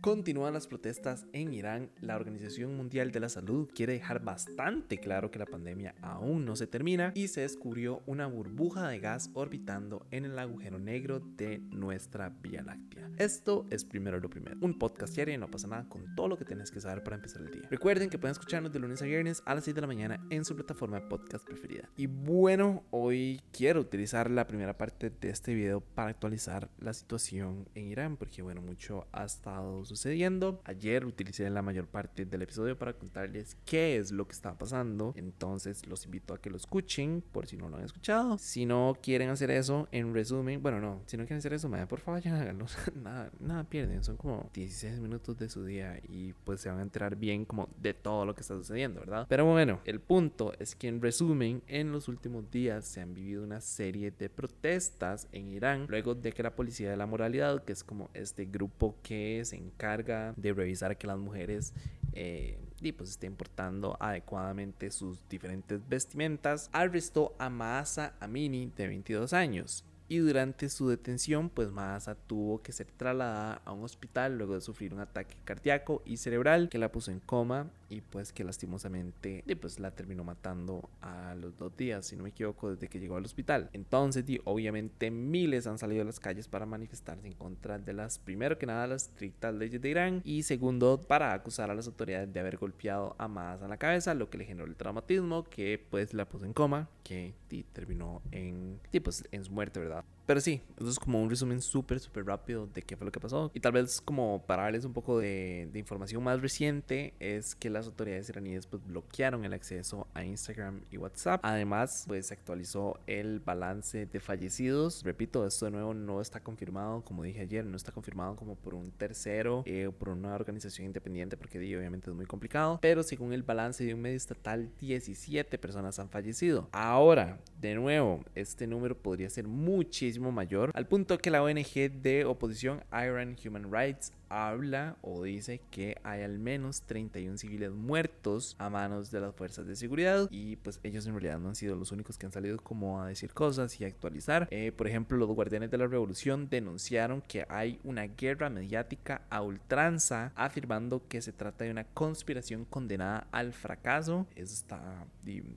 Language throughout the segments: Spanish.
Continúan las protestas en Irán. La Organización Mundial de la Salud quiere dejar bastante claro que la pandemia aún no se termina y se descubrió una burbuja de gas orbitando en el agujero negro de nuestra Vía Láctea. Esto es primero lo primero. Un podcast diario y no pasa nada con todo lo que tienes que saber para empezar el día. Recuerden que pueden escucharnos de lunes a viernes a las 6 de la mañana en su plataforma de podcast preferida. Y bueno, hoy quiero utilizar la primera parte de este video para actualizar la situación en Irán porque bueno, mucho ha estado sucediendo. Ayer utilicé la mayor parte del episodio para contarles qué es lo que está pasando. Entonces los invito a que lo escuchen por si no lo han escuchado. Si no quieren hacer eso, en resumen, bueno, no, si no quieren hacer eso, por favor ya háganlo. nada, nada pierden. Son como 16 minutos de su día y pues se van a enterar bien como de todo lo que está sucediendo, ¿verdad? Pero bueno, el punto es que en resumen, en los últimos días se han vivido una serie de protestas en Irán luego de que la policía de la moralidad, que es como este grupo que se carga de revisar que las mujeres eh, y pues estén portando adecuadamente sus diferentes vestimentas, arrestó a Maasa Amini de 22 años y durante su detención pues Maasa tuvo que ser trasladada a un hospital luego de sufrir un ataque cardíaco y cerebral que la puso en coma y pues que lastimosamente pues la terminó matando a los dos días, si no me equivoco, desde que llegó al hospital. Entonces, obviamente miles han salido a las calles para manifestarse en contra de las, primero que nada, las estrictas leyes de Irán y segundo, para acusar a las autoridades de haber golpeado a más a la cabeza, lo que le generó el traumatismo que pues la puso en coma, que terminó en, pues, en su muerte, ¿verdad? Pero sí, eso es como un resumen súper, súper rápido de qué fue lo que pasó. Y tal vez como para darles un poco de, de, información más reciente, es que las autoridades iraníes pues bloquearon el acceso a Instagram y WhatsApp. Además, pues se actualizó el balance de fallecidos. Repito, esto de nuevo no está confirmado, como dije ayer, no está confirmado como por un tercero eh, o por una organización independiente, porque obviamente es muy complicado. Pero según el balance de un medio estatal, 17 personas han fallecido. Ahora, de nuevo, este número podría ser muchísimo mayor, al punto que la ONG de oposición Iran Human Rights habla o dice que hay al menos 31 civiles muertos a manos de las fuerzas de seguridad y pues ellos en realidad no han sido los únicos que han salido como a decir cosas y a actualizar. Eh, por ejemplo, los guardianes de la revolución denunciaron que hay una guerra mediática a ultranza afirmando que se trata de una conspiración condenada al fracaso. Eso está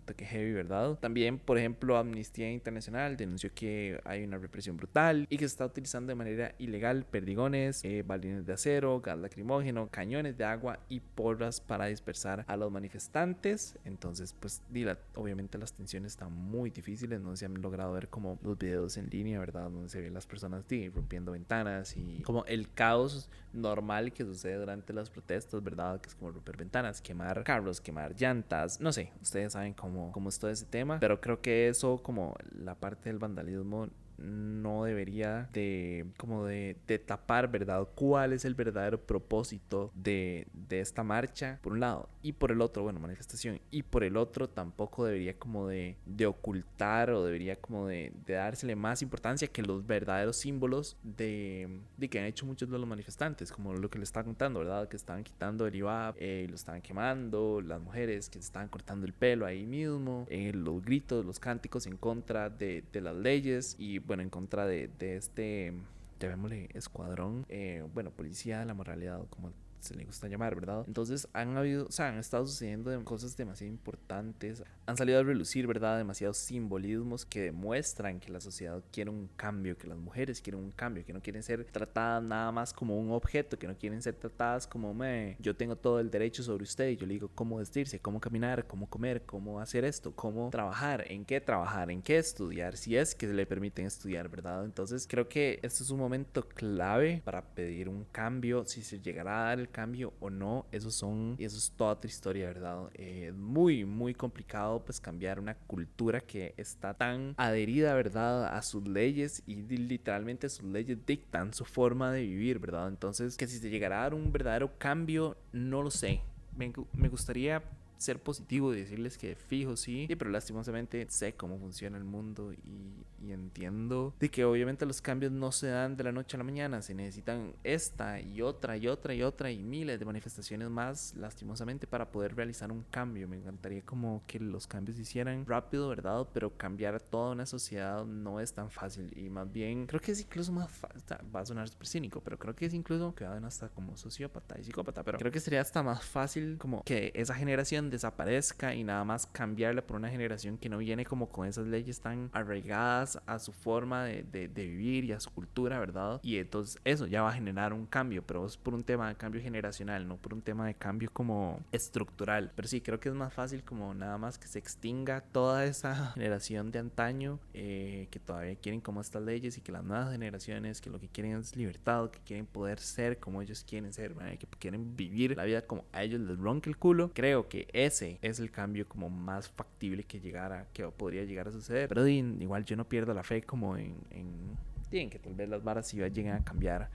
toque heavy, ¿verdad? También, por ejemplo, Amnistía Internacional denunció que hay una represión brutal y que se está utilizando de manera ilegal perdigones, eh, balines de acero, gas lacrimógeno, cañones de agua y porras para dispersar a los manifestantes. Entonces, pues, obviamente las tensiones están muy difíciles, no se han logrado ver como los videos en línea, ¿verdad? Donde se ven las personas rompiendo ventanas y como el caos normal que sucede durante las protestas, ¿verdad? Que es como romper ventanas, quemar carros, quemar llantas, no sé, ustedes saben cómo, cómo es todo ese tema, pero creo que eso como la parte del vandalismo no debería de como de, tapar, ¿verdad? ¿Cuál es el verdadero propósito de, esta marcha? Por un lado. Y por el otro, bueno, manifestación. Y por el otro tampoco debería como de, ocultar o debería como de, dársele más importancia que los verdaderos símbolos de, que han hecho muchos de los manifestantes, como lo que le estaba contando, ¿verdad? Que estaban quitando el IVA, eh, lo estaban quemando, las mujeres que se estaban cortando el pelo ahí mismo, eh, los gritos, los cánticos en contra de, de las leyes y bueno, en contra de, de este, llamémosle, escuadrón, eh, bueno, policía de la moralidad, como se le gusta llamar, ¿verdad? Entonces han habido, o sea, han estado sucediendo cosas demasiado importantes, han salido a relucir, ¿verdad? Demasiados simbolismos que demuestran que la sociedad quiere un cambio, que las mujeres quieren un cambio, que no quieren ser tratadas nada más como un objeto, que no quieren ser tratadas como me, yo tengo todo el derecho sobre usted y yo le digo cómo vestirse, cómo caminar, cómo comer, cómo hacer esto, cómo trabajar, en qué trabajar, en qué estudiar, si es que le permiten estudiar, ¿verdad? Entonces creo que este es un momento clave para pedir un cambio, si se llegará a dar el cambio o no, eso son, eso es toda otra historia, ¿verdad? Eh, muy, muy complicado pues cambiar una cultura que está tan adherida, ¿verdad? A sus leyes y literalmente sus leyes dictan su forma de vivir, ¿verdad? Entonces, que si se llegará a dar un verdadero cambio, no lo sé. Me, me gustaría ser positivo y decirles que fijo sí, pero lastimosamente sé cómo funciona el mundo y, entiendo de que obviamente los cambios no se dan de la noche a la mañana, se necesitan esta y otra y otra y otra y miles de manifestaciones más lastimosamente para poder realizar un cambio. Me encantaría como que los cambios se hicieran rápido, ¿verdad? Pero cambiar toda una sociedad no es tan fácil y más bien creo que es incluso más fácil, va a sonar súper cínico, pero creo que es incluso que hasta como sociópata y psicópata, pero creo que sería hasta más fácil como que esa generación desaparezca y nada más cambiarla por una generación que no viene como con esas leyes tan arraigadas a su forma de, de, vivir y a su cultura, ¿verdad? Y entonces eso ya va a generar un cambio, pero es por un tema de cambio generacional, no por un tema de cambio como estructural. Pero sí, creo que es más fácil como nada más que se extinga toda esa generación de antaño eh, que todavía quieren como estas leyes y que las nuevas generaciones que lo que quieren es libertad, que quieren poder ser como ellos quieren ser, que quieren vivir la vida como a ellos les ronca el culo. Creo que ese es el cambio como más factible que llegara, que podría llegar a suceder. Pero igual yo no pierdo la fe como en, en, que tal vez las varas sí lleguen a cambiar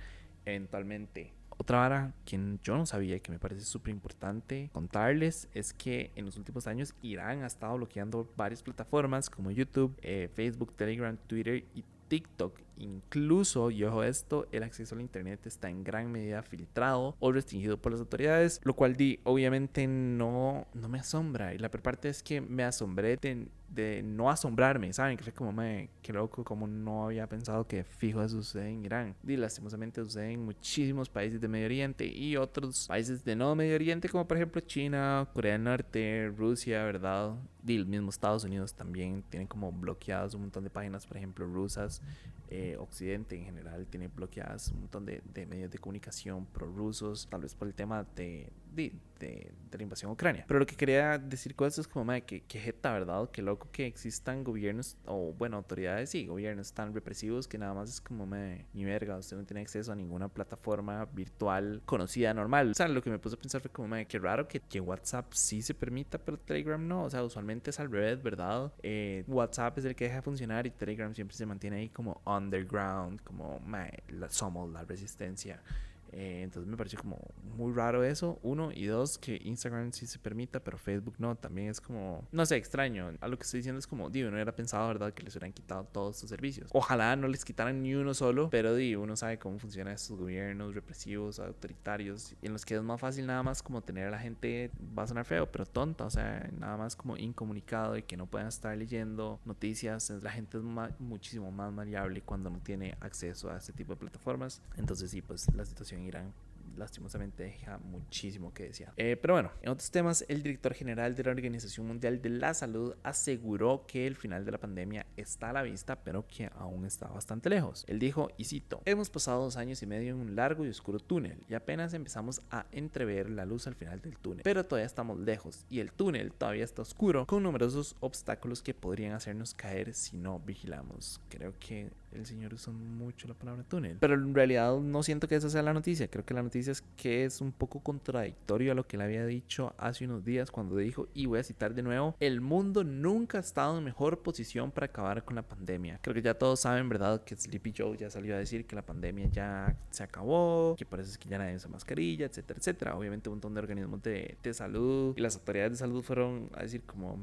eventualmente. Otra vara que yo no sabía y que me parece súper importante contarles es que en los últimos años Irán ha estado bloqueando varias plataformas como YouTube, eh, Facebook, Telegram, Twitter y TikTok. Incluso, y ojo esto, el acceso al Internet está en gran medida filtrado o restringido por las autoridades, lo cual di, obviamente no, no me asombra. Y la peor parte es que me asombré de, de no asombrarme, ¿saben? Que fue como, me, qué loco, como no había pensado que fijo eso sucede en Irán. Y lastimosamente sucede en muchísimos países de Medio Oriente y otros países de no Medio Oriente, como por ejemplo China, Corea del Norte, Rusia, ¿verdad? Y el mismo Estados Unidos también tienen como bloqueados un montón de páginas, por ejemplo, rusas. Eh, Occidente en general tiene bloqueadas un montón de, de medios de comunicación prorrusos, tal vez por el tema de, de, de, la invasión a Ucrania. Pero lo que quería decir con esto es como, madre, que, que jeta, ¿verdad? Que loco que existan gobiernos, o bueno, autoridades y gobiernos tan represivos que nada más es como, me ni verga, usted no tiene acceso a ninguna plataforma virtual conocida normal. O sea, lo que me puse a pensar fue como, madre, qué raro que, que WhatsApp sí se permita, pero Telegram no. O sea, usualmente es al revés, ¿verdad? Eh, WhatsApp es el que deja de funcionar y Telegram siempre se mantiene ahí como underground, como, madre, somos la resistencia. Eh, entonces me pareció como muy raro eso, uno, y dos, que Instagram sí se permita, pero Facebook no, también es como, no sé, extraño. A lo que estoy diciendo es como, digo, no era pensado, ¿verdad?, que les hubieran quitado todos estos servicios. Ojalá no les quitaran ni uno solo, pero digo, uno sabe cómo funcionan estos gobiernos represivos, autoritarios, en los que es más fácil nada más como tener a la gente, va a sonar feo, pero tonta, o sea, nada más como incomunicado y que no puedan estar leyendo noticias. La gente es muchísimo más maleable cuando no tiene acceso a este tipo de plataformas. Entonces sí, pues la situación Irán lastimosamente deja muchísimo que decir. Eh, pero bueno, en otros temas, el director general de la Organización Mundial de la Salud aseguró que el final de la pandemia está a la vista, pero que aún está bastante lejos. Él dijo, y cito, hemos pasado dos años y medio en un largo y oscuro túnel y apenas empezamos a entrever la luz al final del túnel, pero todavía estamos lejos y el túnel todavía está oscuro con numerosos obstáculos que podrían hacernos caer si no vigilamos. Creo que el señor usa mucho la palabra túnel. Pero en realidad no siento que esa sea la noticia. Creo que la noticia es que es un poco contradictorio a lo que le había dicho hace unos días cuando dijo, y voy a citar de nuevo, el mundo nunca ha estado en mejor posición para acabar con la pandemia. Creo que ya todos saben, ¿verdad? Que Sleepy Joe ya salió a decir que la pandemia ya se acabó, que parece que ya nadie usa mascarilla, etcétera, etcétera. Obviamente un montón de organismos de, de salud y las autoridades de salud fueron a decir como,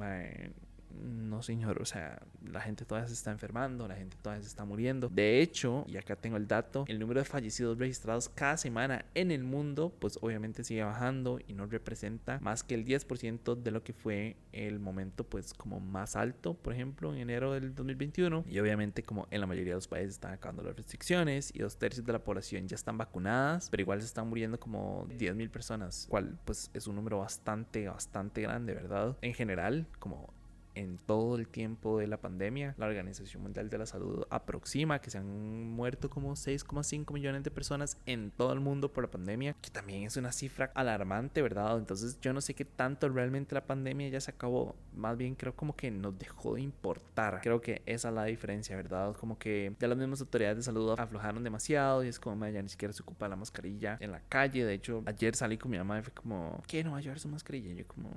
no señor, o sea, la gente todavía se está enfermando, la gente todavía se está muriendo. De hecho, y acá tengo el dato, el número de fallecidos registrados cada semana en el mundo, pues obviamente sigue bajando y no representa más que el 10% de lo que fue el momento pues como más alto, por ejemplo, en enero del 2021. Y obviamente como en la mayoría de los países están acabando las restricciones y dos tercios de la población ya están vacunadas, pero igual se están muriendo como 10.000 personas, cual pues es un número bastante, bastante grande, ¿verdad? En general, como en todo el tiempo de la pandemia. La Organización Mundial de la Salud aproxima que se han muerto como 6,5 millones de personas en todo el mundo por la pandemia, que también es una cifra alarmante, ¿verdad? Entonces yo no sé qué tanto realmente la pandemia ya se acabó. Más bien creo como que nos dejó de importar. Creo que esa es la diferencia, ¿verdad? Como que ya las mismas autoridades de salud aflojaron demasiado y es como ya ni siquiera se ocupa la mascarilla en la calle. De hecho, ayer salí con mi mamá y fue como, ¿qué no va a llevar su mascarilla? Y yo como,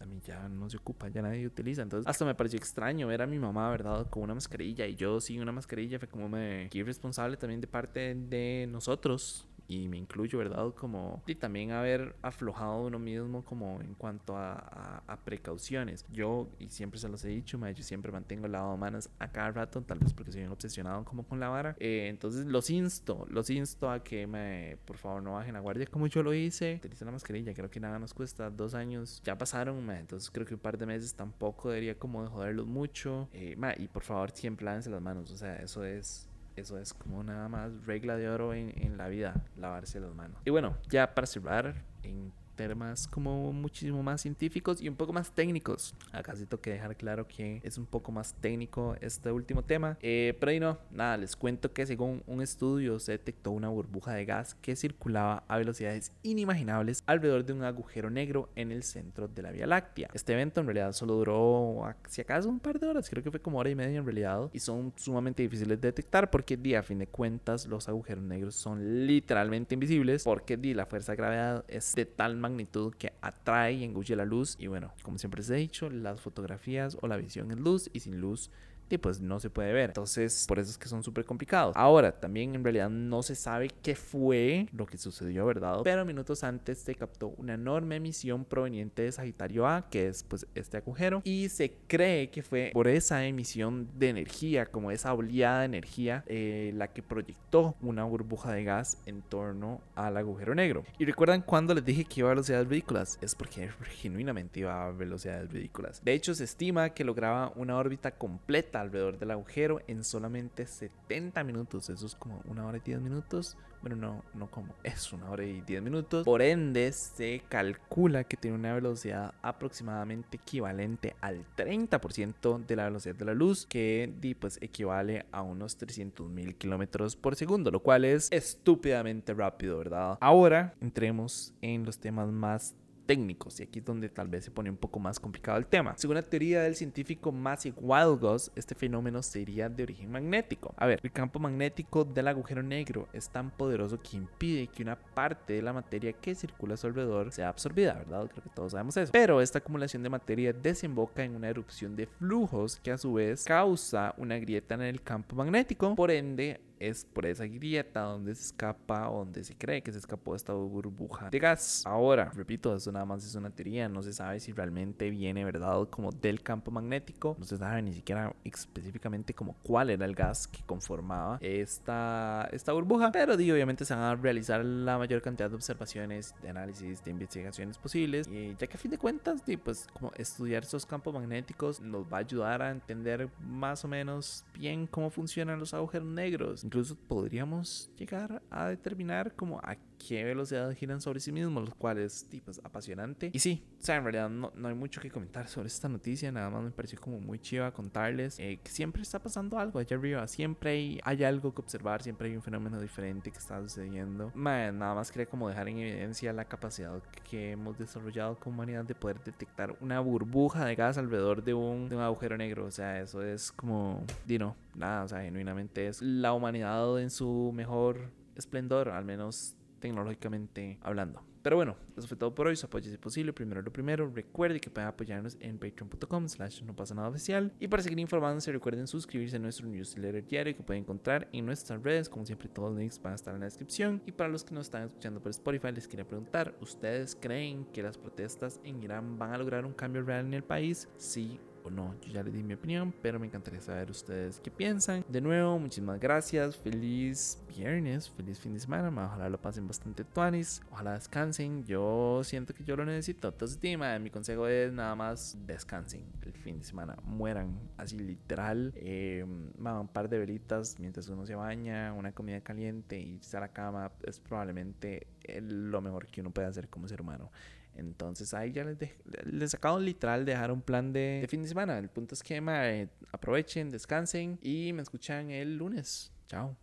a mí ya no se ocupa, ya nadie utiliza. Entonces hasta me pareció extraño ver a mi mamá, ¿verdad? Con una mascarilla y yo sin una mascarilla. Fue como me... Irresponsable también de parte de nosotros y me incluyo, ¿verdad? Como y también haber aflojado uno mismo como en cuanto a, a, precauciones. Yo, y siempre se los he dicho, yo siempre mantengo lavado de manos a cada rato, tal vez porque soy un obsesionado como con la vara. Eh, entonces los insto, los insto a que me, por favor no bajen la guardia como yo lo hice. Utiliza la mascarilla, creo que nada nos cuesta dos años. Ya pasaron, entonces creo que un par de meses tampoco debería como de joderlos mucho. Eh, y por favor siempre lávense las manos, o sea, eso es eso es como nada más regla de oro en, en la vida, lavarse las manos. Y bueno, ya para cerrar, en temas como muchísimo más científicos y un poco más técnicos. Acá sí tengo que dejar claro que es un poco más técnico este último tema. Eh, pero ahí no, nada, les cuento que según un estudio se detectó una burbuja de gas que circulaba a velocidades inimaginables alrededor de un agujero negro en el centro de la Vía Láctea. Este evento en realidad solo duró, si acaso, un par de horas, creo que fue como hora y media en realidad, y son sumamente difíciles de detectar porque, a fin de cuentas, los agujeros negros son literalmente invisibles porque, di, la fuerza de gravedad es de tal magnitud que atrae y engulle la luz. Y bueno, como siempre les he dicho, las fotografías o la visión es luz y sin luz y pues no se puede ver. Entonces, por eso es que son súper complicados. Ahora, también en realidad no se sabe qué fue lo que sucedió, ¿verdad? Pero minutos antes se captó una enorme emisión proveniente de Sagitario A, que es pues este agujero, y se cree que fue por esa emisión de energía, como esa oleada de energía, eh, la que proyectó una burbuja de gas en torno al agujero negro. Y recuerdan cuando les dije que iba a velocidades ridículas, es porque genuinamente iba a velocidades ridículas. De hecho, se estima que lograba una órbita completa alrededor del agujero en solamente 70 minutos. Eso es como una hora y 10 minutos. Bueno, no, no como es una hora y 10 minutos. Por ende, se calcula que tiene una velocidad aproximadamente equivalente al 30% de la velocidad de la luz, que pues equivale a unos 300 mil kilómetros por segundo, lo cual es estúpidamente rápido, ¿verdad? Ahora entremos en los temas más técnicos, y aquí es donde tal vez se pone un poco más complicado el tema. Según la teoría del científico Maciek Wildgoss, este fenómeno sería de origen magnético. A ver, el campo magnético del agujero negro es tan poderoso que impide que una parte de la materia que circula a su alrededor sea absorbida, ¿verdad? Creo que todos sabemos eso. Pero esta acumulación de materia desemboca en una erupción de flujos que a su vez causa una grieta en el campo magnético, por ende es por esa grieta donde se escapa donde se cree que se escapó esta burbuja de gas. Ahora, repito, eso nada más es una teoría, no se sabe si realmente viene, ¿verdad? Como del campo magnético, no se sabe ni siquiera específicamente como cuál era el gas que conformaba esta, esta burbuja, pero digo, obviamente se van a realizar la mayor cantidad de observaciones, de análisis, de investigaciones posibles, y ya que a fin de cuentas, pues como estudiar esos campos magnéticos nos va a ayudar a entender más o menos bien cómo funcionan los agujeros negros incluso podríamos llegar a determinar como a qué velocidad giran sobre sí mismos, los cuales, tipos, apasionante. Y sí, o sea, en realidad no, no, hay mucho que comentar sobre esta noticia, nada más me pareció como muy chiva contarles eh, que siempre está pasando algo allá arriba, siempre hay, hay, algo que observar, siempre hay un fenómeno diferente que está sucediendo. nada más quería como dejar en evidencia la capacidad que hemos desarrollado como humanidad de poder detectar una burbuja de gas alrededor de un, de un agujero negro, o sea, eso es como, dino, nada, o sea, genuinamente es la humanidad en su mejor esplendor, al menos tecnológicamente hablando. Pero bueno, eso fue todo por hoy. Su apoyo es posible. Primero lo primero. Recuerde que pueden apoyarnos en patreon.com slash no pasa nada oficial. Y para seguir informándose, recuerden suscribirse a nuestro newsletter diario que pueden encontrar en nuestras redes. Como siempre, todos los links van a estar en la descripción. Y para los que nos están escuchando por Spotify, les quería preguntar, ¿ustedes creen que las protestas en Irán van a lograr un cambio real en el país? Sí o no. Yo ya le di mi opinión, pero me encantaría saber ustedes qué piensan. De nuevo, muchísimas gracias. Feliz viernes, feliz fin de semana. Ojalá lo pasen bastante tuanis. Ojalá descansen. Yo siento que yo lo necesito. Entonces, mi consejo es nada más descansen el fin de semana. Mueran así literal. Eh, un par de velitas mientras uno se baña, una comida caliente y irse a la cama es probablemente lo mejor que uno puede hacer como ser humano. Entonces ahí ya les, les acabo literal de dejar un plan de, fin de semana. El punto es que aprovechen, descansen y me escuchan el lunes. Chao.